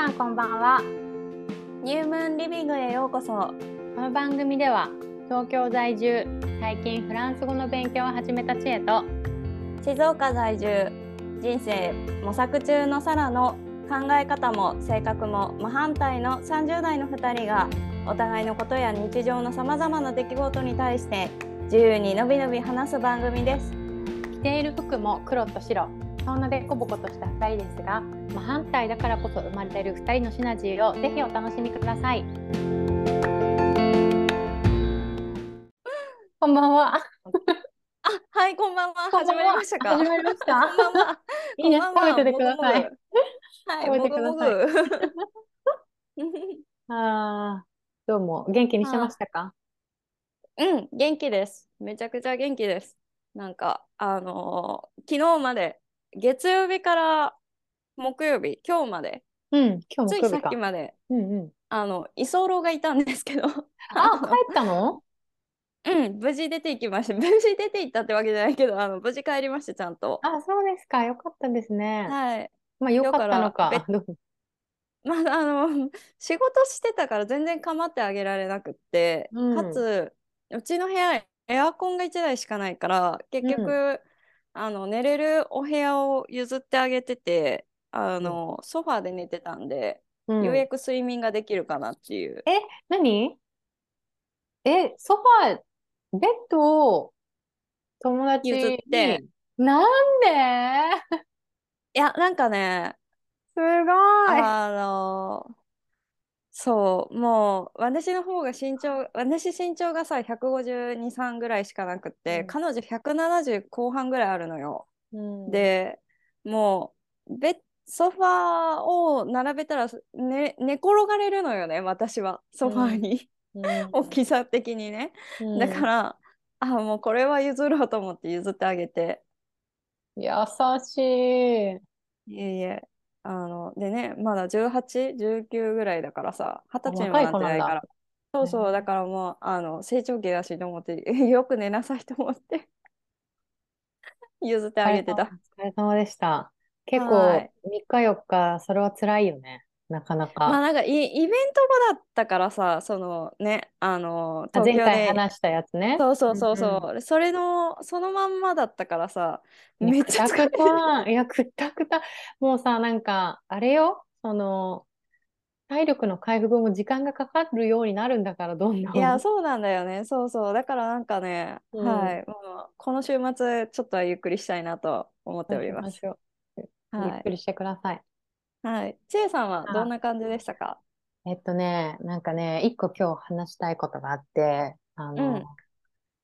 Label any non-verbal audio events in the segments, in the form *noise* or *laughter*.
さんこんばんは。ニュームーンリビングへようこそ。この番組では東京在住最近フランス語の勉強を始めた知恵と静岡在住人生模索中のサラの考え方も性格も真反対の30代の2人がお互いのことや日常のさまざまな出来事に対して自由にのびのび話す番組です。着ている服も黒と白そんなでこぼことした2人ですが真反対だからこそ生まれる2人のシナジーをぜひお楽しみください。*laughs* こんばんは。*laughs* あはいこんばんは。始まりましたか？始まりました。こんばんは。*laughs* いいね。こんばんは。食べててください。はい食べてください。あーどうも。元気にしてましたか？うん、元気です。めちゃくちゃ元気です。なんか、あのー昨日まで、月曜日から木曜日、今日まで、うん今ついさっきまで、うんうん。あの、居候がいたんですけど、あ帰ったの？うん、無事出て行きました。無事出て行ったってわけじゃないけど、あの、無事帰りました、ちゃんと。あそうですか。よかったですね。はい。まあよかったのか。*laughs* まあ、あの、仕事してたから全然構ってあげられなくって、うん。かつ、うちの部屋、エアコンが1台しかないから、結局、あの、寝れるお部屋を譲ってあげてて、あの、ソファーで寝てたんで、うん。ようやく睡眠ができるかなっていう。え、何？え、ソファー、ベッドを友達譲って。に、なんで？*laughs* いや、なんかね、すごい。あの、そう、もう、私の方が身長、私身長がさ、152、3ぐらいしかなくって、うん。彼女170後半ぐらいあるのよ。うん、で、もう、ベソファーを並べたら、ね、寝転がれるのよね、私は、ソファーに。うん、*laughs* 大きさ的にね。うんだから、あ、もうこれは譲ろうと思って譲ってあげて。優しい。いえいえ、あの、でね、まだ18、19ぐらいだからさ、二十歳にもなって子ないから。そうそう、ねだからもう、あの、成長期だしと思って、*laughs* よく寝なさいと思って、*laughs* 譲ってあげてた。お疲れ様でした。結構、はい3日4日、それは辛いよね。なかなまあか。なんかイ、イベント後だったからさ、そのね、あの、東京で、回話したやつね。そうそうそううんそう、それの、そのまんまだったからさ、めっちゃ疲れくたくた、いや、くたくた。もうさ、なんか、あれよ、その、体力の回復も時間がかかるようになるんだから、どんどん。いや、そうなんだよね。そうそう。だからなんかね、うんはい。もうこの週末、ちょっとはゆっくりしたいなと思っております。しょう。ゆはい。っくりしてください。はい。ちえさんはあどんな感じでしたか？えっとね、なんかね、一個今日話したいことがあって、あの、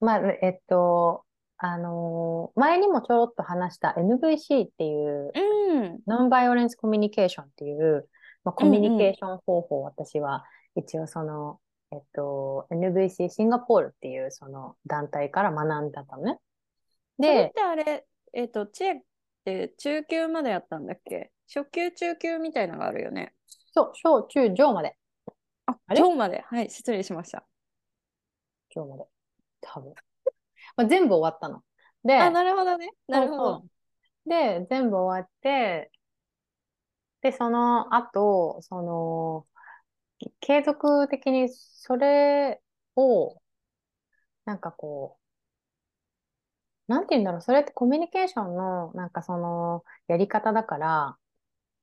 まあ、えっと、あの、前にもちょろっと話した NVC っていう、うん。ノンバイオレンスコミュニケーションっていう、まあ、コミュニケーション方法を私は一応その、えっと、NVC シンガポールっていうその団体から学んだのね。それっで、てあれ、えっと、ちえって中級までやったんだっけ？初級、中級みたいなのがあるよね。そう、小中上まで。あ、あれ？今日まで。はい、失礼しました。上まで。多分。*laughs* まあ、全部終わったの。で、あ、なるほどね。なるほど。で、全部終わって、で、その後、その、継続的にそれを、なんかこう、なんて言うんだろう、それってコミュニケーションの、なんかその、やり方だから、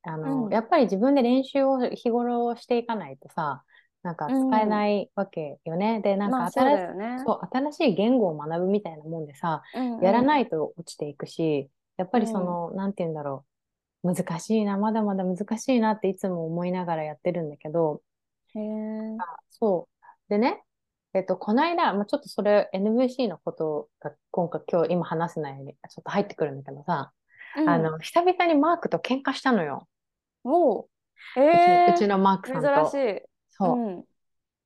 あの、うん。やっぱり自分で練習を日頃していかないとさ、なんか使えないわけよね。で、なんか新しだよね。そう、新しい言語を学ぶみたいなもんでさ、うんうん。やらないと落ちていくし、やっぱりその、なんて言うんだろう、難しいな、まだまだ難しいなっていつも思いながらやってるんだけど、へー。そう。でね、えっと、この間、まあ、ちょっとそれ NVC のことが今回今日今話せないようにちょっと入ってくるんだけどさ、うんあの、久々にマークと喧嘩したのよ。おう。うちえーうちのマークさんと。珍しい。そう。うん。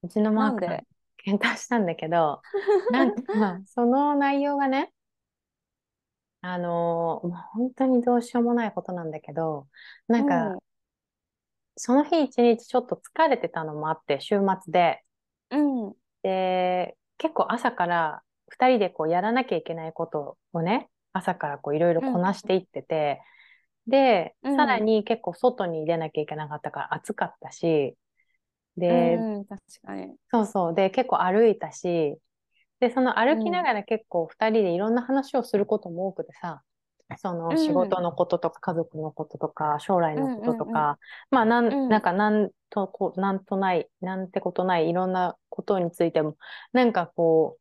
うちのマークで？喧嘩したんだけど、*laughs* なんか、その内容がね、あのーもう本当にどうしようもないことなんだけど、なんか、うんその日一日ちょっと疲れてたのもあって、週末で、うん。で、結構朝から二人でこうやらなきゃいけないことをね、朝からこういろいろこなしていってて、で、うんさらに結構外に出なきゃいけなかったから暑かったし、うで、んうん、確かに。そうそう。で、結構歩いたし、で、その歩きながら結構二人でいろんな話をすることも多くてさ、そのうん仕事のこととか家族のこととか将来のこととか、まあなうんん、なんかなんとこう、なんとない、なんてことないいろんなことについても、なんかこ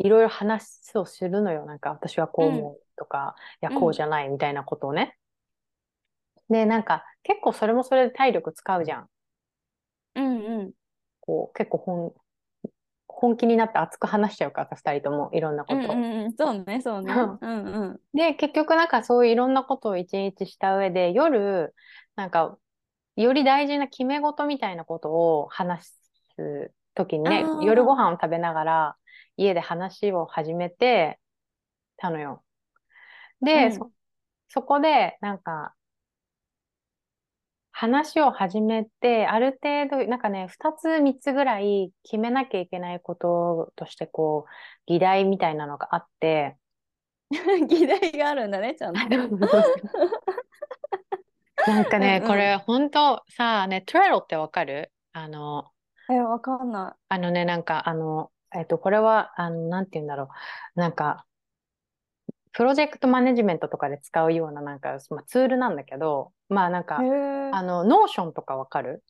う、いろいろ話をするのよ。なんか私はこう思うとか、いや、うんこうじゃないみたいなことをね。で、なんか結構それもそれで体力使うじゃん。うんうん。こう、結構本、本気になって熱く話しちゃうからさ、二人ともいろんなこうんとを。うんうん、そうね、そうね。うんうんうん。で、結局なんかそういういろんなことを一日した上で、夜、なんか、より大事な決め事みたいなことを話すときにね、夜ご飯を食べながら、家で話を始めてたのよ。で、うんそ、そこで、なんか、話を始めて、ある程度、なんかね、二つ、三つぐらい決めなきゃいけないこととして、こう、議題みたいなのがあって、*laughs* 議題があるんだね、ちゃんと。*laughs* なんかね、うんうん。これ本当さ、ね、 Trello ってわかる？あの、え、わかんなあのね、なんかあの、えっと、これは、あの、なんて言うんだろう。なんか、プロジェクトマネジメントとかで使うようななんか、まあ、ツールなんだけど、まあなんい。か。あの、 Notion とかわかる？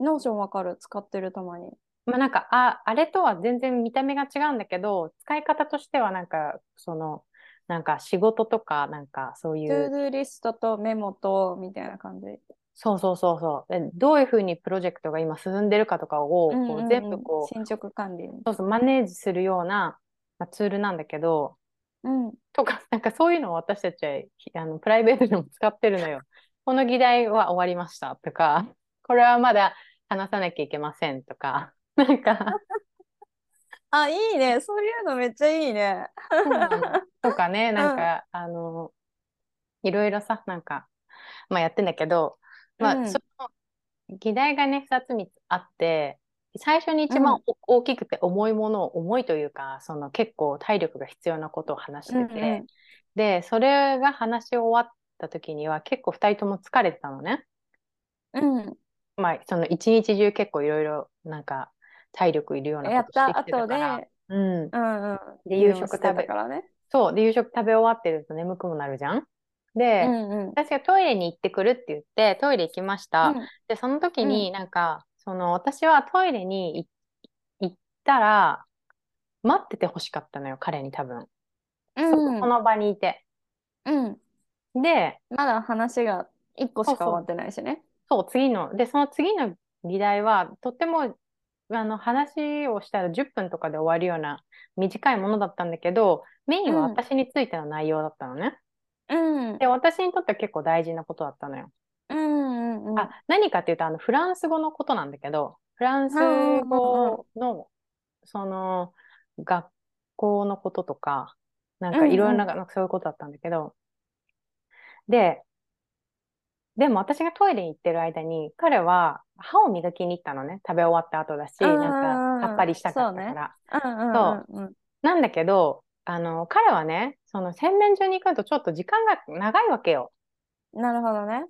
Notion わかる、使ってるたまに。まあなんか、あ、あれとは全然見た目が違うんだけど、使い方としてはなんか、その、なんか仕事とか、なんかそういう to-doリストとメモとみたいな感じ。そうそうそうそう。でどういうふうにプロジェクトが今進んでるかとかを、こう全部こう、進捗管理。そうそう、マネージするような、まあ、ツールなんだけど、うん。とか、なんかそういうのを私たちはひあのプライベートでも使ってるのよ。*laughs* この議題は終わりましたとか、*laughs* これはまだ話さなきゃいけませんとか、*laughs* なんか、あ、いいね。そういうのめっちゃいいね。とかね、なんか、あの、いろいろさ、なんか、まあやってんだけど、まあ、うんその議題がね、2つ3つあって、最初に一番お大きくて重いものを、重いというか、その結構体力が必要なことを話してて、うんうんで、それが話し終わった時には結構2人とも疲れてたのね。うん。まあ、その一日中結構いろいろなんか体力いるようなことしてきてたから。うん。うんうん。で夕食食べからね。そう。で、夕食食べ終わってると眠くもなるじゃん。で、うんうん。私がトイレに行ってくるって言って、トイレ行きました。うんで、その時になんか、その私はトイレにい行ったら、待ってて欲しかったのよ、彼に多分。うんその場にいて。うん。で、まだ話が1個しか終わってないしね。そう、次の、で、その次の議題は、とっても、あの、話をしたら10分とかで終わるような短いものだったんだけど、メインはうん私についての内容だったのね。うん。で、私にとっては結構大事なことだったのよ。うんうんうん。あ、何かっていうと、あの、フランス語のことなんだけど、フランス語の、その、学校のこととか、なんかいろいろな、なんかそういうことだったんだけど、で、でも私がトイレに行ってる間に、彼は歯を磨きに行ったのね。食べ終わった後だし、うんなんかさっぱりしたかったから。うんう。なんだけど、あの、彼はね、その洗面所に行くとちょっと時間が長いわけよ。なるほどね。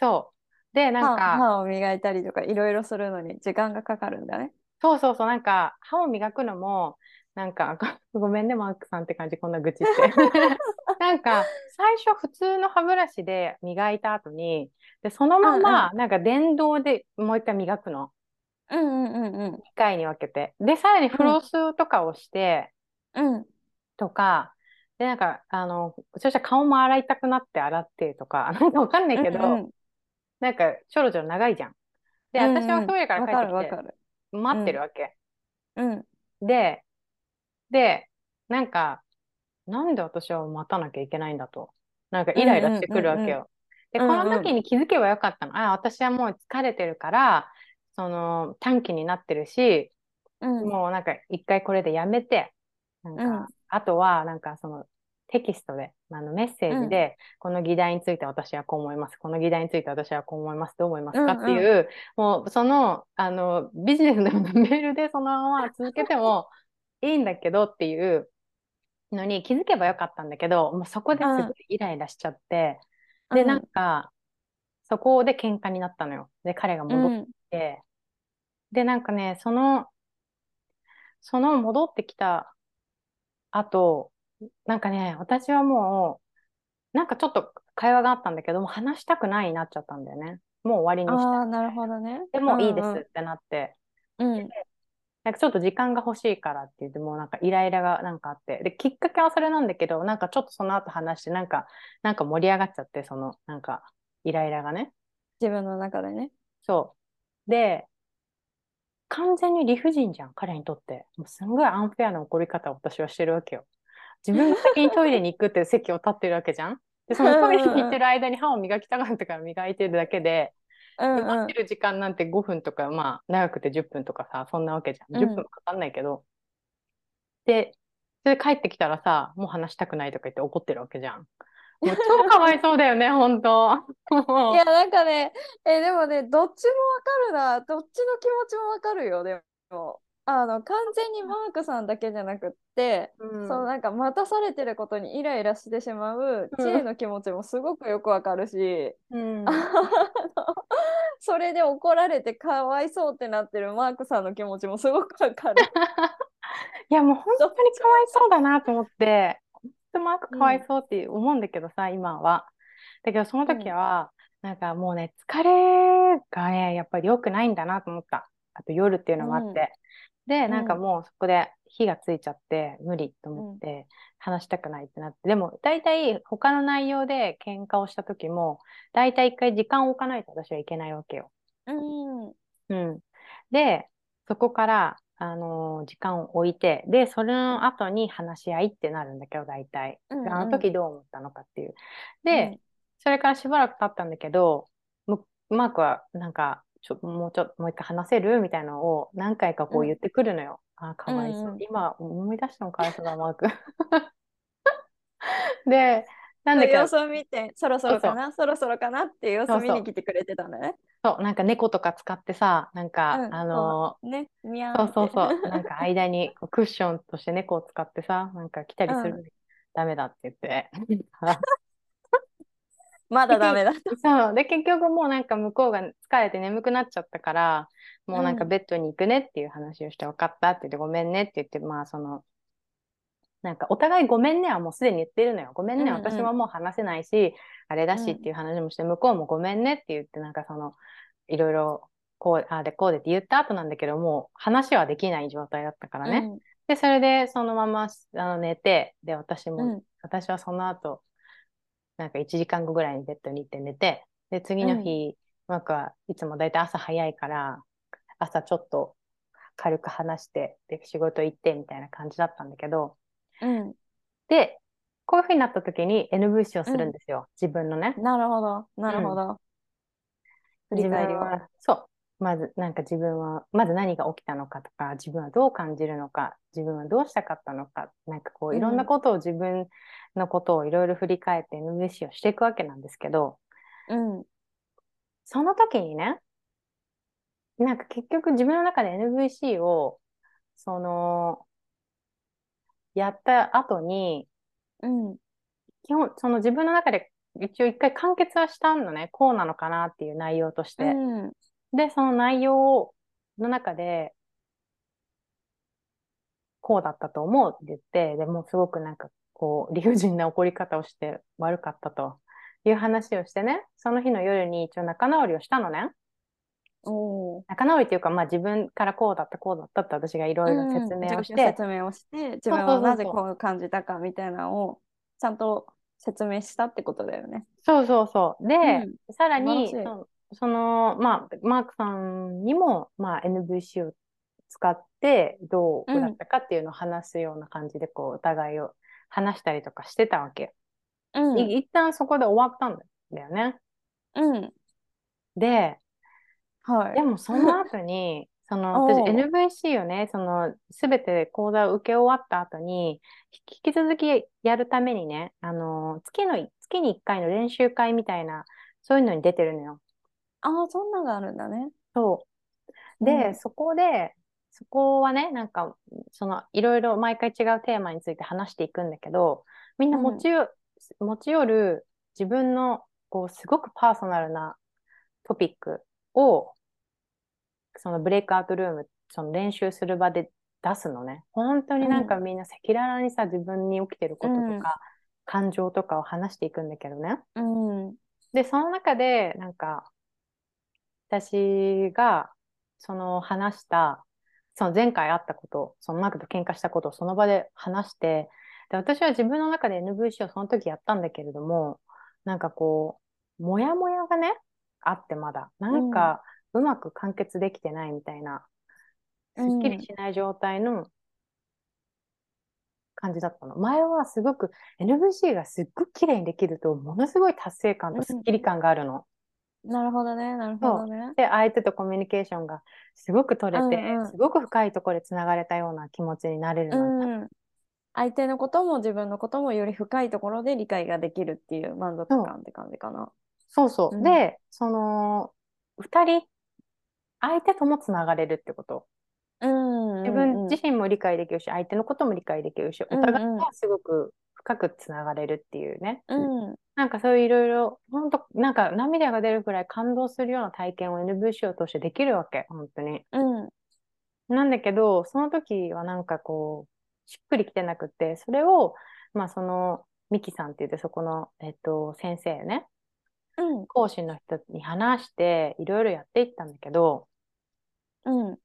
そう。で、なん歯か、歯を磨いたりとかいろいろするのに時間がかかるんだね。そうそうそう、なんか、歯を磨くのも、なんか、ご *laughs* ごめんね、マークさんって感じ、こんな愚痴って。*laughs* なんか、最初普通の歯ブラシで磨いた後に、で、そのまま、なんか電動でもう一回磨くの。うんうんうんうん。2回に分けて。で、さらにフロスとかをして、うん。とか、で、なんか、あの、そしたら顔も洗いたくなって洗ってとか、*laughs* なんかわかんないけど、うんうんなんか、ちょろちょろ長いじゃん。で、うんうん私はトイレからわ帰ってきて。待ってるわけ。うん。で、で、なんか、なんで私は待たなきゃいけないんだと。なんかイライラしてくるわけよ。で、うんうんこの時に気づけばよかったの。あ、私はもう疲れてるから、その短期になってるし、うん。もうなんか一回これでやめて、なんか、うんあとはなんかそのテキストで、あのメッセージで、この議題について私はこう思います。この議題について私はこう思います。どう思いますか？っていう、もうその、あの、ビジネスのメールでそのまま続けてもいいんだけどっていうのに気づけばよかったんだけど、もうそこですごいイライラしちゃって、で、うんなんか、そこで喧嘩になったのよ。で、彼が戻ってきて、で、なんかね、その、その戻ってきた後、なんかね、私はもう、なんかちょっと会話があったんだけども、話したくないになっちゃったんだよね。もう終わりにしたああ、なるほどね。でもういいですうんってなって、うん。なんかちょっと時間が欲しいからって言って、もうなんかイライラがなんかあって、で、きっかけはそれなんだけど、なんかちょっとその後話して、なんか、なんか盛り上がっちゃって、その、なんか、イライラがね。自分の中でね。そう。で、完全に理不尽じゃん、彼にとって。もうすんごいアンフェアな怒り方を私はしてるわけよ。自分が先にトイレに行くって席を立ってるわけじゃん？で、そのトイレに行ってる間に歯を磨きたかったから磨いてるだけで、うんうん待って。る時間なんて5分とか、まあ、長くて10分とかさ、そんなわけじゃん。うん10分かかんないけど。で、それで帰ってきたらさ、もう話したくないとか言って怒ってるわけじゃん。もう超かわいそうだよね、ほんと。いや、なんかね、え、でもね、どっちもわかるな。どっちの気持ちもわかるよ、でも。あの、完全にマークさんだけじゃなくって、うんそう、なんか待たされてることにイライラしてしまう知恵の気持ちもすごくよくわかるし、うん *laughs* それで怒られてかわいそうってなってるマークさんの気持ちもすごくわかる。*laughs* いや、もう本当にかわいそうだなと思って、本当マークかわいそうって思うんだけどさ、今は。だけど、その時は、なんかもうね、疲れがね、やっぱり良くないんだなと思った。あと夜っていうのもあって。で、なんかもうそこで火がついちゃって、無理と思って、話したくないってなって。でも、大体他の内容で喧嘩をした時も、大体一回時間を置かないと私はいけないわけよ。うん。うん。で、そこから、あのー時間を置いて、で、それの後に話し合いってなるんだけど、大体。うんうんあの時どう思ったのかっていう。うでん、それからしばらく経ったんだけど、むマークはなんか、ちょ、もうちょっと、もう一回話せるみたいなのを何回かこううん言ってくるのよ。あ、かわいそう。うんうん今思い出したのかわいそうだ、マーク。*laughs* で、なんだけど様子を見て、そろそろかな、そろそろかな？っていう様子を見に来てくれてたね？そう、なんか猫とか使ってさ、なんか、うんあのーね、そうそうそう。*laughs* なんか間にクッションとして猫を使ってさ、なんか来たりするのにダメだって言って。*laughs* まだダメだ。そう。で、結局もうなんか向こうが疲れて眠くなっちゃったから、もうなんかうんベッドに行くねっていう話をして、分かったって言って、ごめんねって言って、まあその、なんかお互いごめんねはもうすでに言ってるのよ。ごめんね、うんうん私はもう話せないし、あれだしっていう話もして、向こうもごめんねって言って、なんかその、いろいろ、こう、ああでこうでって言った後なんだけど、もう話はできない状態だったからね。で、それでそのままあの寝て、で、私も、うん。うん。私はその後、なんか1時間後ぐらいにベッドに行って寝て、で、次の日、なんかいつもだいたい朝早いから、朝ちょっと軽く話して、で、仕事行ってみたいな感じだったんだけど、うん。で、こういう風になった時に NVC をするんですよ。自分のね。なるほど、なるほど。振り自返りは、そう。まず、なんか自分は、まず何が起きたのかとか、自分はどう感じるのか、自分はどうしたかったのか、なんかこう、いろんなことを自分のことをいろいろ振り返って NVC をしていくわけなんですけど、うん。その時にね、なんか結局自分の中で NVC を、その、やった後に、うん。基本、その自分の中で一応一回完結はしたのね、こうなのかなっていう内容として。うん。で、その内容の中で、こうだったと思うって言って、でもうすごくなんかこう理不尽な怒り方をして悪かったという話をしてね、その日の夜に一応仲直りをしたのね。仲直りっていうか、まあ自分からこうだった、こうだったって私がいろいろ説明をしうんて、説明をして、自分はなぜこう感じたかみたいなのをちゃんと説明したってことだよね。そうそうそう。で、うんさらにその、まあ、マークさんにも、まあ、NVC を使ってどうだったかっていうのを話すような感じで、こう、お互いを話したりとかしてたわけ。うん。い一旦そこで終わったんだよね。うん。で、はい。でもその後に、*laughs* その、私 NVC をね、その、すべて講座を受け終わった後に、引き続きやるためにね、あの、月の、月に1回の練習会みたいな、そういうのに出てるのよ。ああ、そんなのがあるんだね。そう。で、うんそこで、そこはね、なんか、その、いろいろ毎回違うテーマについて話していくんだけど、みんな持ちよ、持ち寄る自分のこう、すごくパーソナルなトピックを、そのブレイクアウトルーム、その練習する場で出すのね。本当になんかみんな赤裸々にさ、自分に起きてることとか、うん感情とかを話していくんだけどね。うん。で、その中で、なんか、私が、その話した、その前回あったこと、そのマークと喧嘩したことをその場で話して、で、私は自分の中で NVC をその時やったんだけれども、なんかこう、もやもやがね、あってまだ、なんか、うまく完結できてないみたいな、すっきりしない状態の感じだったの。前はすごく NVC がすっごく綺麗にできると、ものすごい達成感とすっきり感があるの。なるほどね、なるほどね。で、相手とコミュニケーションがすごく取れて、うんうんすごく深いところでつながれたような気持ちになれるのね。うん。相手のことも自分のこともより深いところで理解ができるっていう満足感って感じかな。そうそう。うんで、その、二人、相手ともつながれるってこと。うん。自分自身も理解できるし、相手のことも理解できるし、お互いがすごく深くつながれるっていうね。うん。なんかそういういろいろ、本当なんか涙が出るくらい感動するような体験を NVC を通してできるわけ、本当に。うん。なんだけど、その時はなんかこう、しっくりきてなくて、それを、まあその、ミキさんって言って、そこの、えっと、先生ね、うん。講師の人に話して、いろいろやっていったんだけど、うん。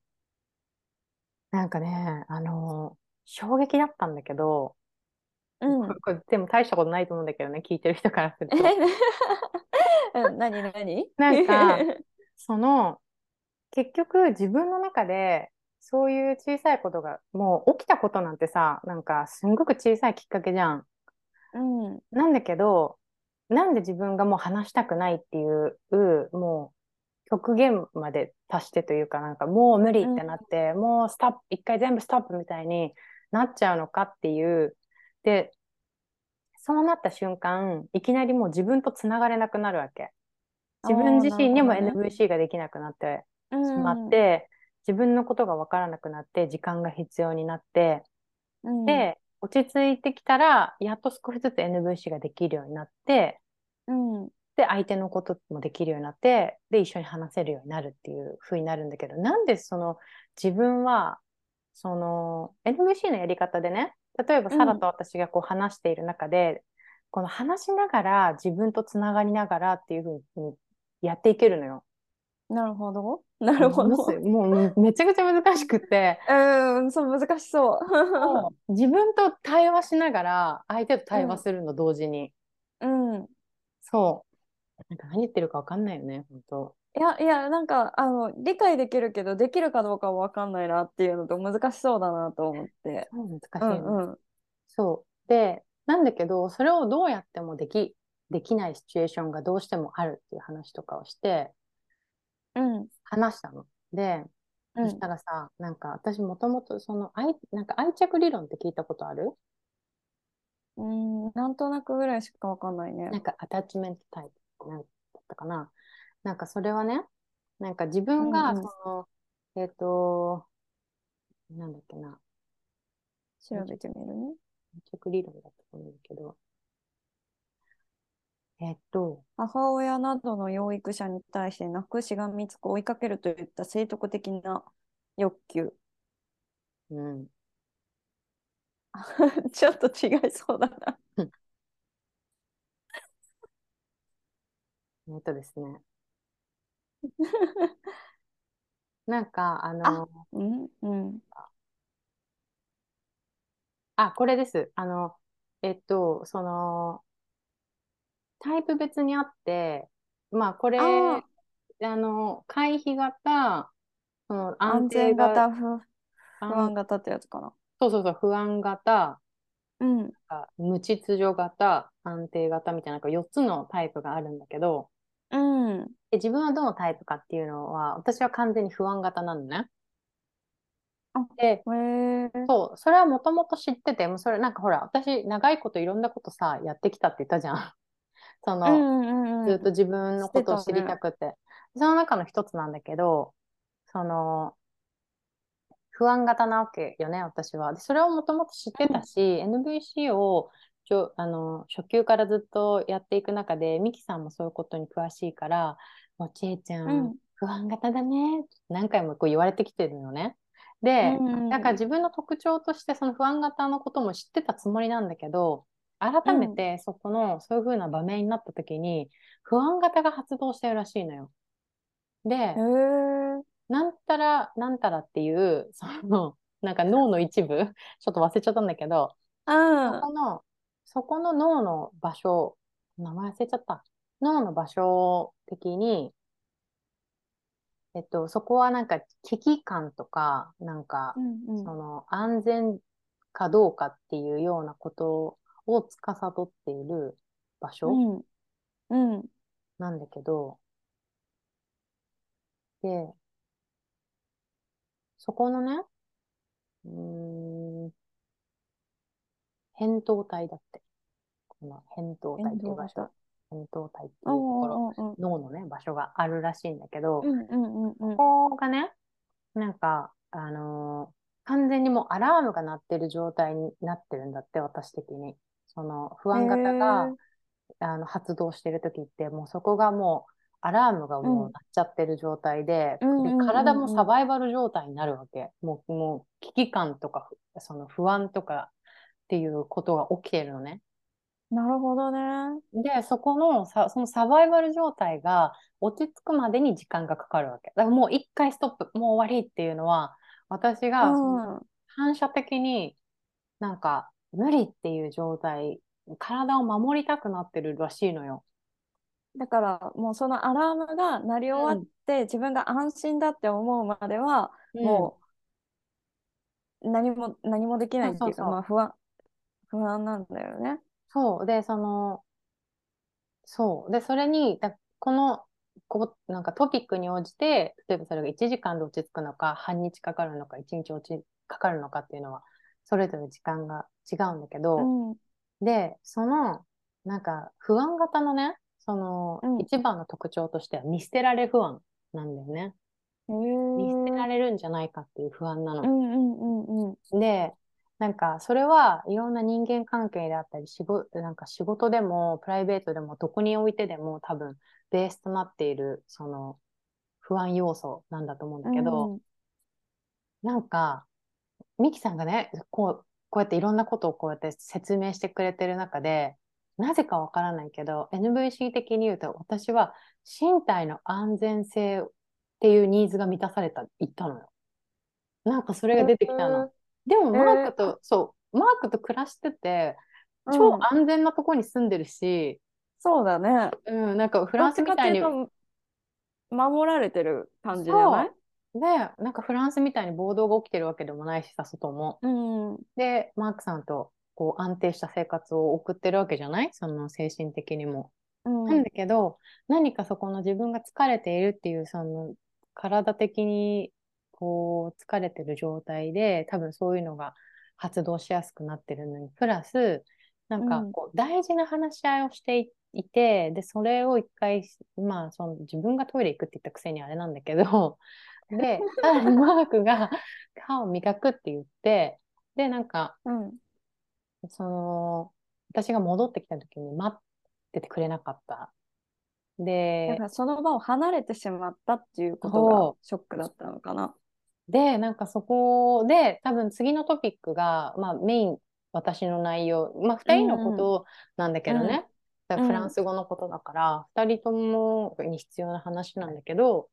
なんかね、あの衝撃だったんだけど、うん *laughs* これでも大したことないと思うんだけどね、聞いてる人からすると。*laughs* うん、何何？*laughs* なんかその、結局自分の中で、そういう小さいことが、もう起きたことなんてさ、なんかすんごく小さいきっかけじゃん。うん。なんだけど、なんで自分がもう話したくないっていう、もう極限まで達してというか、なんかもう無理ってなって、もうストップ、一回全部ストップみたいになっちゃうのかっていう。で、そうなった瞬間、いきなりもう自分とつながれなくなるわけ。自分自身にも NVC ができなくなってしまうん。って、自分のことが分からなくなって、時間が必要になって、うん、で、落ち着いてきたら、やっと少しずつ NVC ができるようになって、うん、で、相手のこともできるようになって、で、一緒に話せるようになるっていう風になるんだけど、なんでその自分は、その NVC のやり方でね、例えばサラと私がこう話している中で、この話しながら自分とつながりながらっていう風にやっていけるのよ。なるほど。なるほど。もうめちゃくちゃ難しくて、うん、そう、難しそう。もう自分と対話しながら相手と対話するの同時に。うん。そう。なんか何言ってるか分かんないよね、本当。いや、いや、なんか、あの、理解できるけど、できるかどうかは分かんないなっていうのと難しそうだなと思って。そう難しいうん。うん。そう。で、なんだけど、それをどうやってもでき、できないシチュエーションがどうしてもあるっていう話とかをして、うん。話したの。で、うんそしたらさ、なんか私もともとその愛、なんか愛着理論って聞いたことある？うん、なんとなくぐらいしか分かんないねなん。かアタッチメントタイプなんだったかな。なんかそれはね、なんか自分がうんうんその、えっと、なんだっけな、調べてみるね。愛着理論だと思うんだけど、えっと、母親などの養育者に対して泣くしがみつく追いかけるといった生徳的な欲求。うん、*laughs* ちょっと違いそうだな。*laughs* えっとですね、*laughs* なんか、ああの、うんうん。あ、これです。あの、えっと、その、タイプ別にあって、まあ、これ、ああの、回避型、その安安定全型、型、不不安安型ってやつかな。そうそうそう、不安型、うん。あ無秩序型、安定型みたいな、なんか4つのタイプがあるんだけど、うん。で自分はどのタイプかっていうのは、私は完全に不安型なのね。あで。そう、それはもともと知ってて、もうそれなんかほら、私、長いこといろんなことさ、やってきたって言ったじゃん。*laughs* その、うんうんうん。ずっと自分のことを知りたしくて。その中の一つなんだけど、その、不安型なわけよね、私は。でそれをもともと知ってたし、NVC をちょあの初級からずっとやっていく中でミキさんもそういうことに詳しいから「もうちえちゃん、うん不安型だね」何回もこう言われてきてるのね。で、うんだから自分の特徴としてその不安型のことも知ってたつもりなんだけど改めてそこの、そういう風な場面になった時に不安型が発動してるらしいのよ。で。なんたらなんたらっていうそのなんか脳の一部？*laughs* ちょっと忘れちゃったんだけどうそん。このそこの脳の場所名前忘れちゃった脳の場所的にえっとそこはなんか危機感とかなんかうんうんその安全かどうかっていうようなことを司っている場所うん。うん。なんだけど、で、そこのね、うーん、扁桃体だって。この扁桃体っていう場所。扁桃体っていうところ、脳のね、場所があるらしいんだけど、ここがね、なんか、あのー完全にもうアラームが鳴ってる状態になってるんだって、私的に。その不安型が、あの発動してる時って、もうそこがもう、アラームがもううん鳴っちゃってる状態で、で体もサバイバル状態になるわけ。もう、もう危機感とか、その不安とかっていうことが起きてるのね。なるほどね。で、そこのさ、そのサバイバル状態が落ち着くまでに時間がかかるわけ。だからもう一回ストップ、もう終わりっていうのは、私が。反射的になんか無理っていう状態、体を守りたくなってるらしいのよ。だからもうそのアラームが鳴り終わって、自分が安心だって思うまでは、もう何も何もできないっていうか、まあ不安不安なんだよね。そう。で、その、そう。で、それに、だこの、こう、なんかトピックに応じて、例えばそれが1時間で落ち着くのか、半日かかるのか、1日落ち、かかるのかっていうのは、それぞれ時間が違うんだけど、うん。で、その、なんか、不安型のね、その、うん一番の特徴としては、見捨てられ不安なんだよね。へ見捨てらえ。れるんじゃないかっていう不安なの。うんうんうんうん。で、なんか、それはいろんな人間関係であったり、仕事、なんか仕事でも、プライベートでも、どこにおいてでも、多分、ベースとなっている、その、不安要素なんだと思うんだけど、うんなんか、ミキさんがね、こう、こうやっていろんなことをこうやって説明してくれてる中で、なぜかわからないけど、NVC 的に言うと、私は身体の安全性っていうニーズが満たされた、言ったのよ。なんかそれが出てきたの。でも、マークと、そう、マークと暮らしてて、うん超安全なところに住んでるし、そうだね。うん、なんかフランスみたいに、守られてる感じじゃない？で、なんかフランスみたいに暴動が起きてるわけでもないしさ、外も。うん。で、マークさんとこう安定した生活を送ってるわけじゃない？その精神的にも。うんなんだけど、何かそこの自分が疲れているっていう、その体的にこう疲れてる状態で、多分そういうのが発動しやすくなってるのに、プラス、なんかうんこう大事な話し合いをしていいて、で、それを一回、まあその自分がトイレ行くって言ったくせにあれなんだけど、*laughs* で、さらにマークが歯を磨くって言って、で、なんか、うん。その、私が戻ってきた時に待っててくれなかった。だでその場を離れてしまったっていうことがそショックだったのかな。で、なんかそこで、多分次のトピックが、まあメイン、私の内容、まあ二人のことなんだけどね。うん。フランス語のことだから、二人ともに必要な話なんだけど、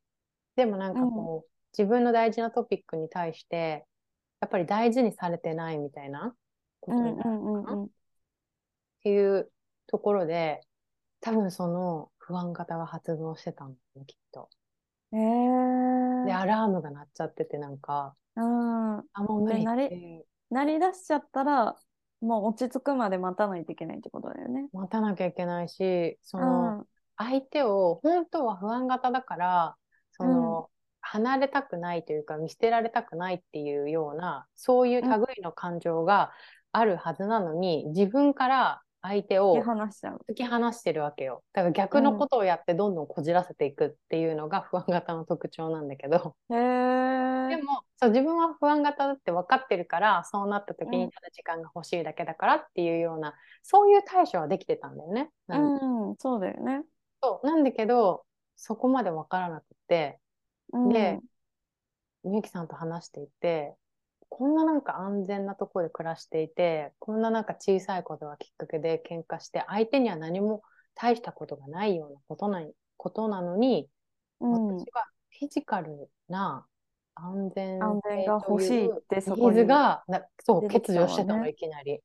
でもなんかこう、自分の大事なトピックに対して、やっぱり大事にされてないみたいなことになるのかな？っうんていうところで、多分その不安型が発動してたんだよね、きっと。うん。で。アラームが鳴っちゃってて、なんか、うん。あ、もう無理でっていう。鳴り出しちゃったら、もう落ち着くまで待たないといけないってことだよね。待たなきゃいけないし、そうん。の、相手を、本当は不安型だから、その、離れたくないというか、見捨てられたくないっていうような、そういう類の感情があるはずなのに、自分から、相手を。突き放してるわけよ。だから逆のことをやってどんどんこじらせていくっていうのが不安型の特徴なんだけど。でもそう自分は不安型だって分かってるからそうなった時うんにただ時間が欲しいだけだからっていうような、そういう対処はできてたんだよね。なんうん、そうだよね。そうなんだけどそこまで分からなくてうん、でみゆきさんと話していてこんななんか安全なところで暮らしていてこんななんか小さいことがきっかけで喧嘩して相手には何も大したことがないようなことなことなのに、うん、私はフィジカルな安全安全が欲しいってそこに。がなそう欠如してたのいきなり。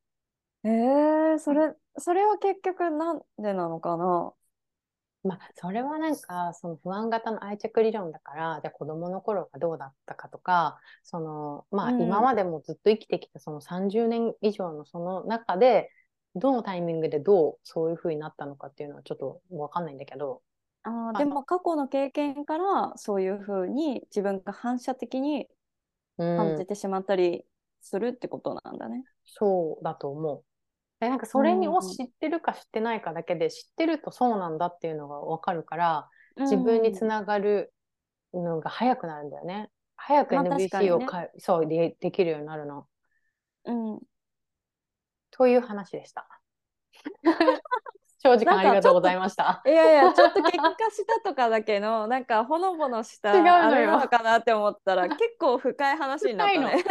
えー、それ、それは結局なんでなのかな？まあ、それはなんか、その不安型の愛着理論だから、じゃあ子供の頃がどうだったかとか、その、まあうん今までもずっと生きてきたその30年以上のその中で、どのタイミングでどうそういう風になったのかっていうのはちょっとわかんないんだけど、あーでも過去の経験からそういうふうに自分が反射的にうん感じ、てしまったりするってことなんだね。そうだと思う。で、なんかそれを知ってるか知ってないかだけで、知ってるとそうなんだっていうのがわかるから、自分につながるのが早くなるんだよね。早くまあ確かに NVC をねか、そうで、できるようになるの。うん、という話でした。長時間ありがとうございました。いやいや、ちょっと結果したとかだけど、*laughs* なんかほのぼのした違うののかなって思ったら、結構深い話になったね。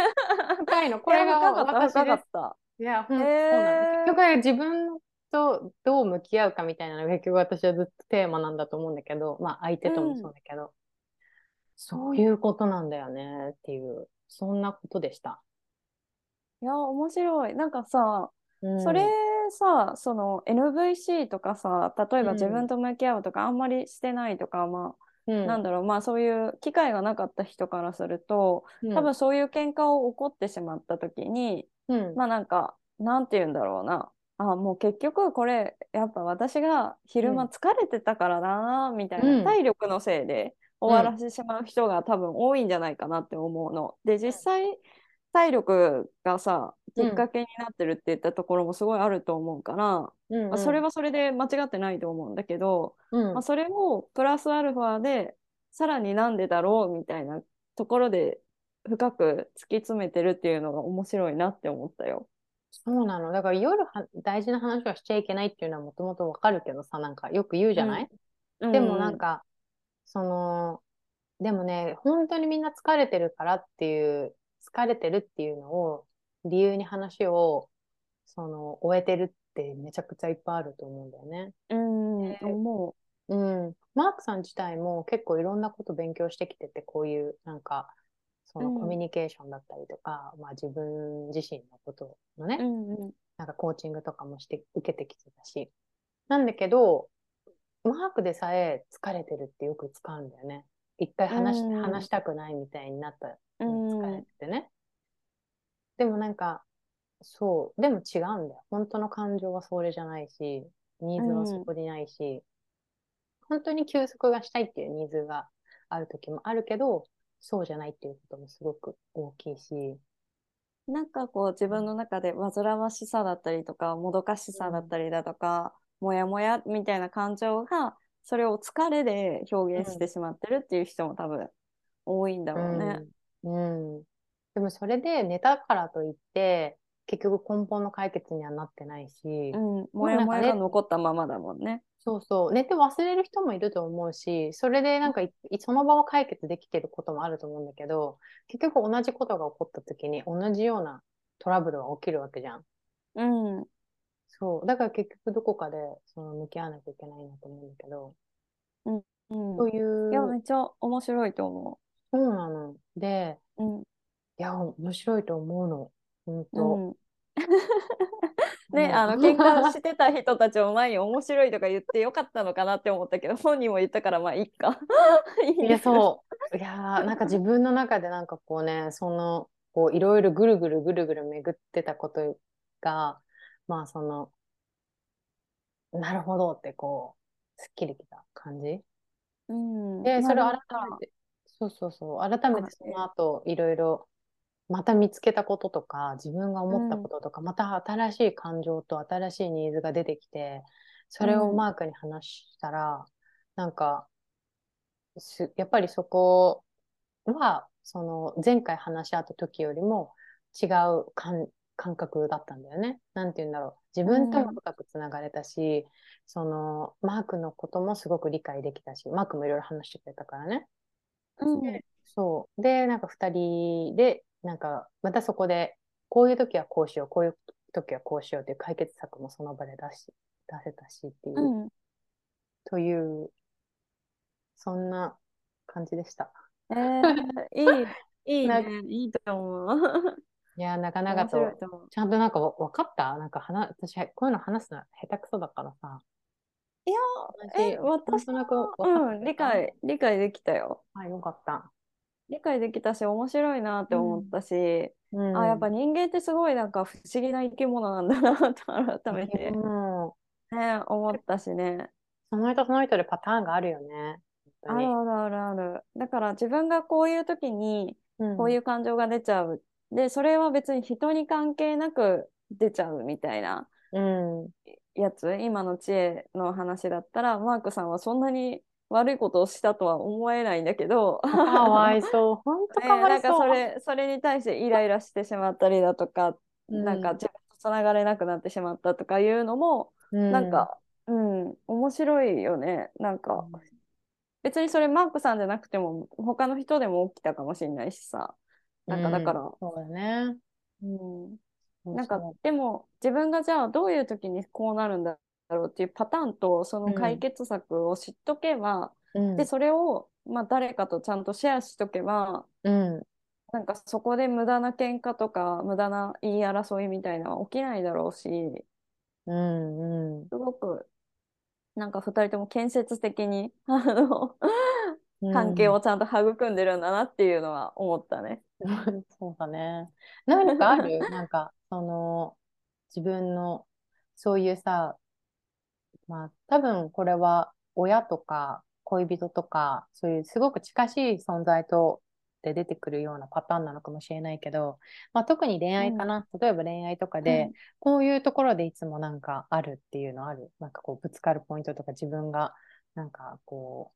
深いの。こいやれが深かった。いや、ほん、へーそうなの。結局自分とどう向き合うかみたいなのが結局私はずっとテーマなんだと思うんだけど、まあ相手ともそうだけど、そう。いうことなんだよねっていう、そんなことでした。いや、面白い。なんかさ、うん。それさ、その NVC とかさ、例えばうん。自分と向き合うとかあんまりしてないとか、まあ、うん。なんだろう、まあそういう機会がなかった人からすると、うん。多分そういう喧嘩を起こってしまった時に、うん。まあなんか、なんて言うんだろうな。あ、もう結局これ、やっぱ私が昼間うん。疲れてたからだな、みたいな、うん。体力のせいで終わらせてしまう人が多分多いんじゃないかなって思うの。で、実際、体力がさ、きっかけになってるって言ったところもすごいあると思うから、うん。まあ、それはそれで間違ってないと思うんだけど、うん。まあ、それをプラスアルファでさらになんでだろうみたいなところで深く突き詰めてるっていうのが面白いなって思ったよ。そうなの。だから夜は大事な話はしちゃいけないっていうのはもともとわかるけどさ、なんかよく言うじゃない、でもなんか、その、でもね、本当にみんな疲れてるからっていう、疲れてるっていうのを理由に話を、その、終えてるってめちゃくちゃいっぱいあると思うんだよね。うん、うん、思うん。マークさん自体も結構いろんなこと勉強してきてて、こういうなんか、そのうんコミュニケーションだったりとか、まあ自分自身のことのね、う。うん、うん、なんかコーチングとかもして、受けてきてたし。なんだけど、マークでさえ疲れてるってよく使うんだよね。一回話し,、うん話したくないみたいになったう疲れん、ててね。でもなんか、そう、でも違うんだよ。本当の感情はそれじゃないし、ニーズはそこにないし、本当に休息がしたいっていうニーズがある時もあるけど、そうじゃないっていうこともすごく大きいし、なんかこう自分の中で煩わしさだったりとかもどかしさだったりだとか、もやもやみたいな感情がそれを疲れで表現してしまってるっていう人も多分多いんだろうね。うん。うん。でもそれで寝たからといって、結局根本の解決にはなってないし、うん、もやもやが残ったままだもんね。そうそう、寝て忘れる人もいると思うし、それでなんかいその場を解決できてることもあると思うんだけど、結局同じことが起こった時に同じようなトラブルは起きるわけじゃん。うん、そう。だから結局どこかでその向き合わなきゃいけないなと思うんだけど、うん。そういう、いや、めっちゃ面白いと思そうなの。で、う。うん。いや、面白いと思うの。本当。うん、ね、あの喧嘩してた人たちを前に面白いとか言ってよかったのかなって思ったけど、本人も言ったからまあいいか。*laughs* いいや、そう。いやー、なんか自分の中でなんかこうね、その、こういろいろぐるぐるぐるぐる巡ってたことが、まあその、なるほどってこう、すっきりきた感じ？うん。で、それを改めて、そうそうそう、改めてその後、いろいろまた見つけたこととか、自分が思ったこととか、また新しい感情と新しいニーズが出てきて、それをマークに話したら、なんか、すやっぱりそこは、その前回話し合った時よりも違う感感覚だったんだよね。なんて言うんだろう。自分とも深くつながれたし、そのマークのこともすごく理解できたし、マークもいろいろ話してくれたからね。うんでそう。で、なんか二人で、なんかまたそこで、こういう時はこうしよう、こういう時はこうしようっていう解決策もその場で出し、出せたしっていう、うんという、そんな感じでした。えー、いい、*laughs* いいなね、いいと思う。いや、なかなかと、と。ちゃんとなんかわ分かった？なんか話、私、こういうの話すの下手くそだからさ。いや、え、私なんとなうん、理解、理解できたよ。あ、よかった。理解できたし、面白いなって思ったし、うん。あ、やっぱ人間ってすごいなんか不思議な生き物なんだなと改めて、もね、思ったしね。う、その人その人でパターンがあるよね。あるあるあるある。だから自分がこういう時にうん。こういう感情が出ちゃう。で、それは別に人に関係なく出ちゃうみたいなうん。やつ、今の知恵の話だったら、マークさんはそんなに悪いことをしたとは思えないんだけど、かわいそう。本当かねなんかわいそう。それ、それに対してイライラしてしまったりだとか、うんなんか自分とつながれなくなってしまったとかいうのも、うん、なんか、うん、面白いよね。なんか、別にそれマークさんじゃなくても、他の人でも起きたかもしれないしさ。なんかだから、うんそうだね。うん、なんかそでも自分がじゃあどういう時にこうなるんだろうっていうパターンとその解決策を知っとけば、ううんでそれをまあ誰かとちゃんとシェアしとけばうん。なんかそこで無駄な喧嘩とか無駄な言い争いみたいなのは起きないだろうしうん。うん。すごくなんか2人とも建設的にあのうん関係をちゃんと育んでるんだなっていうのは思ったね。*laughs* そうだね。何かある？*laughs* なんか、その、自分の、そういうさ、まあ、多分これは親とか恋人とか、そういうすごく近しい存在とで出てくるようなパターンなのかもしれないけど、まあ、特に恋愛かな。例えば恋愛とかで、こういうところでいつもなんかあるっていうのある。なんかこう、ぶつかるポイントとか自分が、なんかこ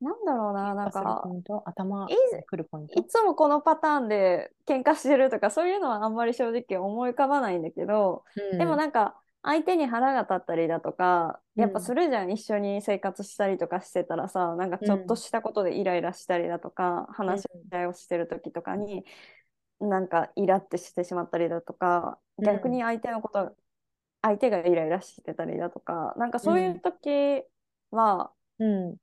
なんだろうう、な、なんか頭いに来るポイント？いつもこのパターンで喧嘩してるとかそういうのはあんまり正直思い浮かばないんだけど、うん。でもなんか相手に腹が立ったりだとかやっぱうんするじゃん、一緒に生活したりとかしてたらさなんかちょっとしたことでイライラしたりだとか、話し合いをしてる時とかになんかイラってしてしまったりだとかうん。逆に相手のこと、相手がイライラしてたりだとかなんかそういう時は、うん。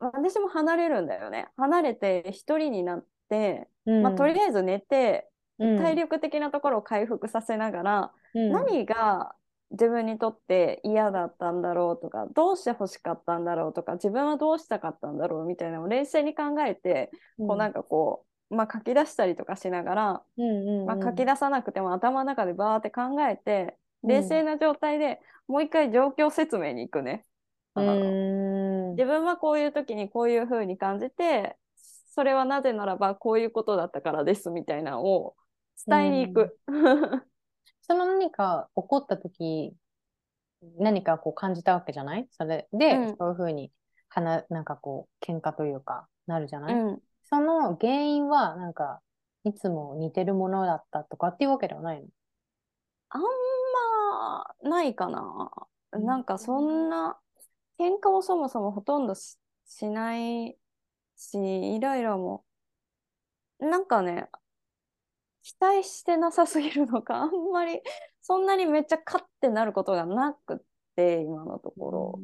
私も離れるんだよね。離れて一人になって、うん。まあ、とりあえず寝て、うん。体力的なところを回復させながら、うん。何が自分にとって嫌だったんだろうとかどうして欲しかったんだろうとか自分はどうしたかったんだろうみたいなのを冷静に考えて、こうなんかこう、まあ、書き出したりとかしながら、うんうんうん。まあ、書き出さなくても頭の中でバーって考えて、冷静な状態でもう一回状況説明に行くね。あん。自分はこういう時にこういう風に感じてそれはなぜならばこういうことだったからですみたいなのを伝えに行く。その何か起こった時、何かこう感じたわけじゃない？それで、うん。そういうふうに、はな、なんかこう、喧嘩というか、なるじゃない、うん、その原因は、なんか、いつも似てるものだったとかっていうわけではないの？あんまないかな。うん。なんかそんな喧嘩をそもそもほとんどししないしイライラもなんかね期待してなさすぎるのか *laughs* あんまりそんなにめっちゃカッてなることがなくって今のところ。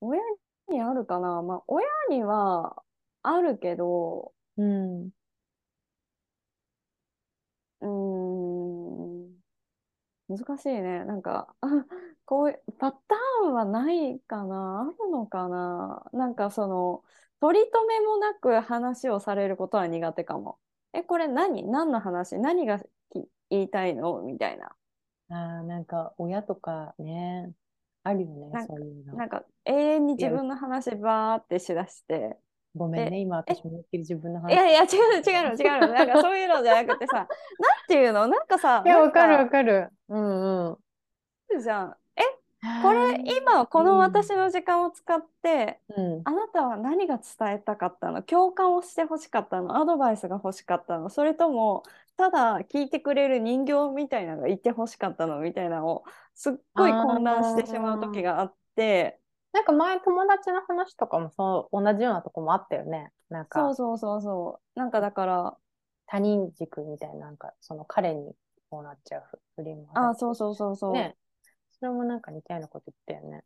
親にあるかな？まあ、親にはあるけど、うん。うーん、難しいね。なんか、*laughs* こういう、パターンはないかな？あるのかな？なんかその、取り留めもなく話をされることは苦手かも。え、これ何？何の話？何がき言いたいの？みたいな。ああ、なんか、親とかね、あるよねそういうの。なんか永遠に自分の話ばーってしだして、ごめんね、今私も思いっきり自分の話。いやいや違う違うの違うのなんかそういうのじゃなくてさなんていうの？なんかさいや、わかるわかる。うんうん。じゃんえこれ今この私の時間を使って、うん。あなたは何が伝えたかったの？共感をしてほしかったの？アドバイスが欲しかったの？それともただ聞いてくれる人形みたいなのがいて欲しかったのみたいなのをすっごい混乱してしまう時があって。なんか前友達の話とかもそう同じようなとこもあったよね。なんそうかそうそうそう。なんかだから他人軸みたいな、なんかその彼にこうなっちゃうふ振りもあそうそうそうそう、ね。それもなんか似たようなこと言ったよね。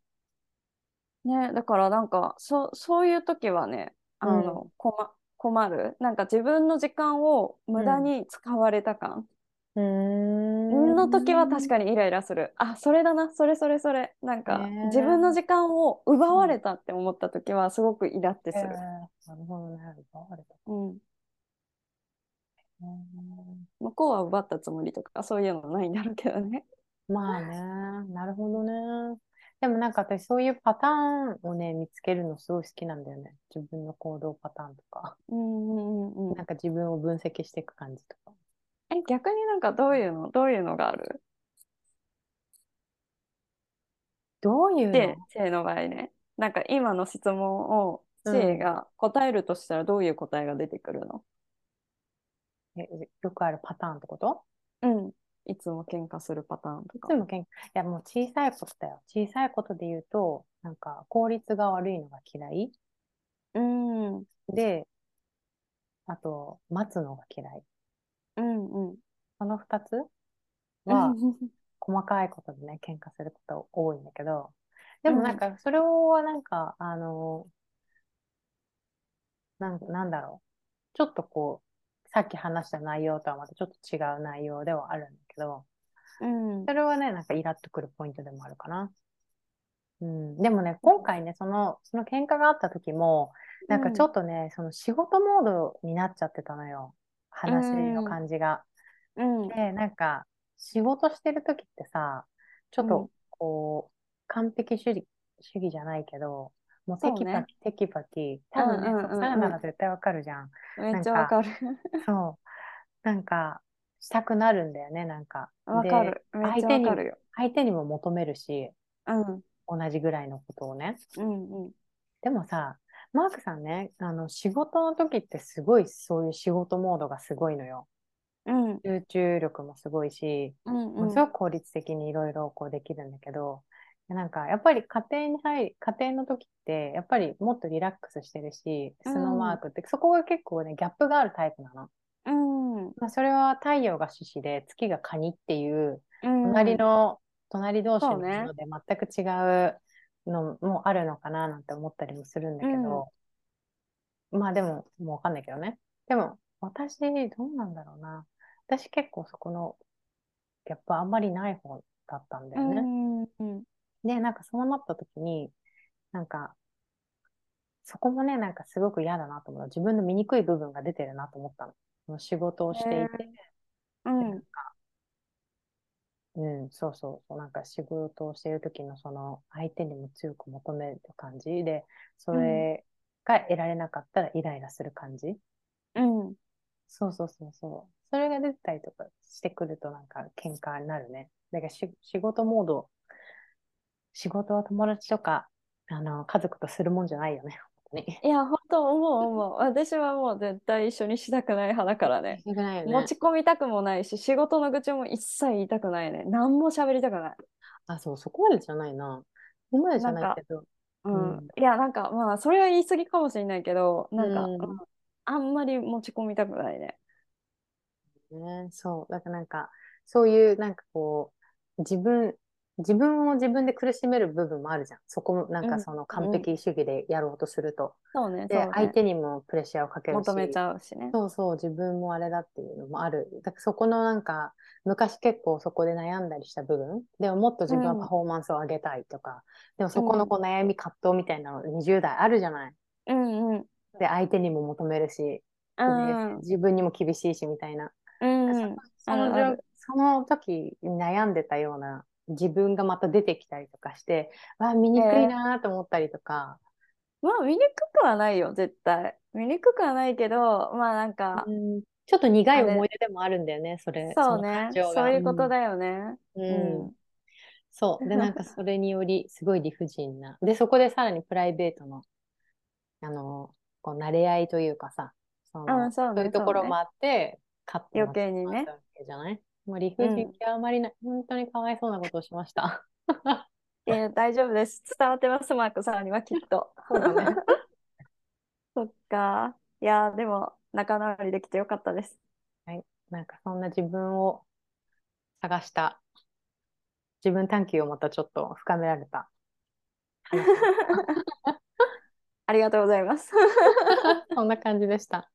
ね、だからなんかそそういう時はねあの、困困る？なんか自分の時間を無駄に使われた感？うーん。の時は確かにイライラする。あそれだな。それそれそれ。なんか自分の時間を奪われたって思った時はすごくイラってする、えーなるほどね。奪われた。うん、うん向こうは奪ったつもりとかそういうのないんだろうけどねまあね。なるほどね。でもなんか私そういうパターンをね、見つけるのすごい好きなんだよね。自分の行動パターンとか。うんうんうんうんなんか自分を分析していく感じとか。え逆になんかどういうの？どういうのがある？どういうの？で、知恵の場合ね。なんか今の質問を知恵が答えるとしたらどういう答えが出てくるの？えよくあるパターンってこと？うん。いつも喧嘩するパターンとかいつ。もけん、いやもう小さいことだよ。小さいことで言うと、なんか効率が悪いのが嫌い。うん。うんで、あと、待つのが嫌い。うん。この二つは、細かいことでね、*laughs* 喧嘩すること多いんだけど、でもなんか、それをなんか、あの、なん、なんだろう。ちょっとこう、さっき話した内容とはまたちょっと違う内容ではあるんだけど、うんそれはね、なんかイラっとくるポイントでもあるかな。うん。でもね、今回ね、その、その喧嘩があった時も、なんかちょっとね、その仕事モードになっちゃってたのよ。話の感じが。うん。で、なんか、仕事してる時ってさ、ちょっうんと、こう、完璧主義、主義じゃないけど、もうテキパキ、テキパキ、多分ね、うんうんうんうんサラなら絶対わかるじゃん。めっちゃわかる。*laughs* そう。なんか、したくなるんだよね、なんか。わかる。めっちゃわかるよ。相手にも求めるし、うん。同じぐらいのことをね。うんうん。でもさ、マークさんね、あの、仕事の時ってすごいそういう仕事モードがすごいのよ。うん集中力もすごいし、うんものすごく効率的にいろいろこうできるんだけど、なんかやっぱり家庭に入り、家庭の時ってやっぱりもっとリラックスしてるし、うんスノーマークって、そこが結構ね、ギャップがあるタイプなの。うん。まあ、それは太陽が獅子で月が蟹っていう、うん。隣の、隣同士のもので全く違うのもあるのかななんて思ったりもするんだけど、まあでも、もうわかんないけどね。でも、私、どうなんだろうな。私結構そこのギャップあんまりない方だったんだうよね。ん。うん。で、なんかそうなった時に、なんか、そこもね、なんかすごく嫌だなと思う。自分の醜い部分が出てるなと思ったの。その仕事をしていて、うん。うん、そうそうそう、なんか仕事をしている時のその相手にも強く求める感じで、それが得られなかったらイライラする感じ。うん。そうそうそうそう。それが出てたりとかしてくるとなんか喧嘩になるね。だからし仕事モード、仕事は友達とか、あの、家族とするもんじゃないよね、本当に。いや、本当思う思う。私はもう絶対一緒にしたくない派だからね。よくないよね。持ち込みたくもないし、仕事の愚痴も一切言いたくないね。何も喋りたくない。あ、そう、そこまでじゃないな。そこまでじゃないけど。うんうんいや、なんかまあ、それは言い過ぎかもしれないけど、なんか、うんうんあんまり持ち込みたくないね。ね、そう。だからなんか、そういうなんかこう、自分、自分を自分で苦しめる部分もあるじゃん。そこもなんうんかその完璧主義でやろうとすると。そうね、で、そうね。相手にもプレッシャーをかけるし。求めちゃうしね。そうそう、自分もあれだっていうのもある。だからそこのなんか、昔結構そこで悩んだりした部分。でももっと自分はパフォーマンスを上げたいとか。でもそこのこう悩み葛藤みたいなの20代あるじゃない。うんうん。で、相手にも求めるし、うでん。自分にも厳しいしみたいな。うん。その時に悩んでたような自分がまた出てきたりとかして、わあ、醜いなと思ったりとか、まあ、見にくくはないよ、絶対。醜くはないけど、まあなんか、うんちょっと苦い思い出でもあるんだよね、それ。そうねの感情がそういうことだよね。うんうんうんそう。で、なんか *laughs* それにより、すごい理不尽な。で、そこでさらにプライベートの、あの、こう、慣れ合いというかさ、その、うんそうねいうところもあって、カットも余計わけじゃない？もう理不尽極まりない、本当にかわいそうなことをしました。いや、大丈夫です。伝わってます、マークさんにはきっと。そうだね。*laughs* そっか。いや、でも、仲直りできてよかったです。なんかそんな自分を探した、自分探求をまたちょっと深められた *laughs* ありがとうございます。た。*laughs* そんな感じでした。